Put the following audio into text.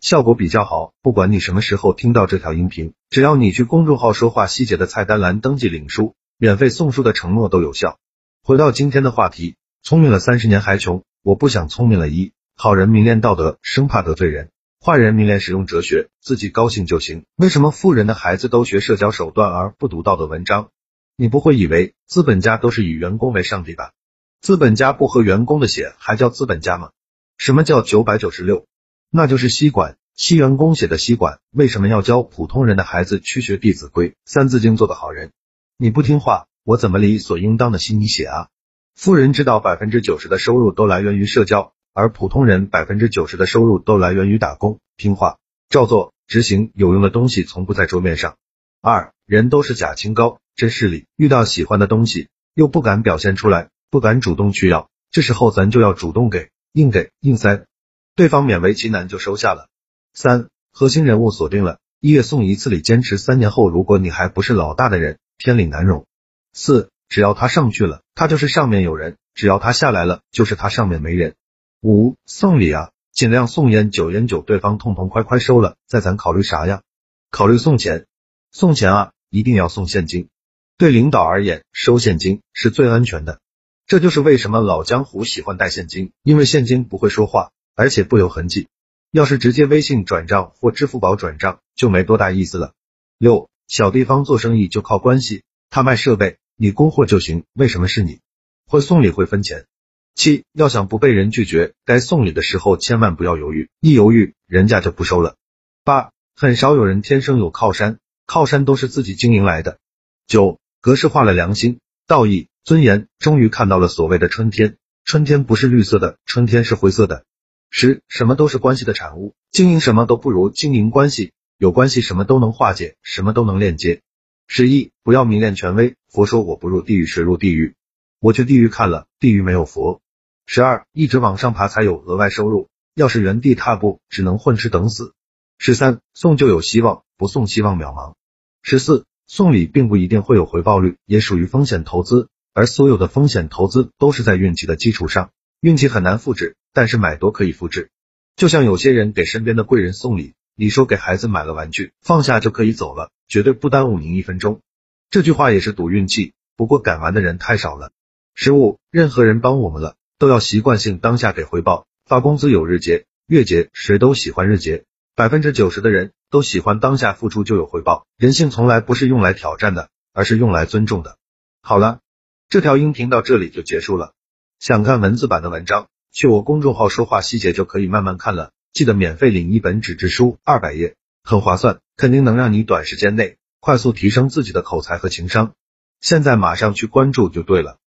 效果比较好。不管你什么时候听到这条音频，只要你去公众号说话细节的菜单栏登记领书，免费送书的承诺都有效。回到今天的话题，聪明了三十年还穷，我不想聪明了。一好人迷恋道德，生怕得罪人。坏人迷恋使用哲学，自己高兴就行。为什么富人的孩子都学社交手段而不读道德文章？你不会以为资本家都是以员工为上帝吧？资本家不喝员工的血还叫资本家吗？什么叫九百九十六？那就是吸管，吸员工血的吸管。为什么要教普通人的孩子去学弟子规、三字经，做个好人？你不听话，我怎么理所应当的吸你血啊？富人知道百分之九十的收入都来源于社交。而普通人百分之九十的收入都来源于打工，听话照做执行，有用的东西从不在桌面上。二人都是假清高，真势利，遇到喜欢的东西又不敢表现出来，不敢主动去要，这时候咱就要主动给，硬给硬塞，对方勉为其难就收下了。三核心人物锁定了，一月送一次礼，坚持三年后，如果你还不是老大的人，天理难容。四只要他上去了，他就是上面有人；只要他下来了，就是他上面没人。五送礼啊，尽量送烟酒，烟酒对方痛痛快快收了，再咱考虑啥呀？考虑送钱，送钱啊，一定要送现金。对领导而言，收现金是最安全的。这就是为什么老江湖喜欢带现金，因为现金不会说话，而且不留痕迹。要是直接微信转账或支付宝转账，就没多大意思了。六小地方做生意就靠关系，他卖设备，你供货就行。为什么是你？会送礼会分钱。七，要想不被人拒绝，该送礼的时候千万不要犹豫，一犹豫人家就不收了。八，很少有人天生有靠山，靠山都是自己经营来的。九，格式化了良心、道义、尊严，终于看到了所谓的春天，春天不是绿色的，春天是灰色的。十，什么都是关系的产物，经营什么都不如经营关系，有关系什么都能化解，什么都能链接。十一，不要迷恋权威，佛说我不入地狱谁入地狱？我去地狱看了，地狱没有佛。十二，一直往上爬才有额外收入，要是原地踏步，只能混吃等死。十三，送就有希望，不送希望渺茫。十四，送礼并不一定会有回报率，也属于风险投资，而所有的风险投资都是在运气的基础上，运气很难复制，但是买多可以复制。就像有些人给身边的贵人送礼，你说给孩子买了玩具，放下就可以走了，绝对不耽误您一分钟。这句话也是赌运气，不过敢玩的人太少了。十五，任何人帮我们了。都要习惯性当下给回报，发工资有日结、月结，谁都喜欢日结。百分之九十的人都喜欢当下付出就有回报，人性从来不是用来挑战的，而是用来尊重的。好了，这条音频到这里就结束了。想看文字版的文章，去我公众号说话细节就可以慢慢看了。记得免费领一本纸质书，二百页，很划算，肯定能让你短时间内快速提升自己的口才和情商。现在马上去关注就对了。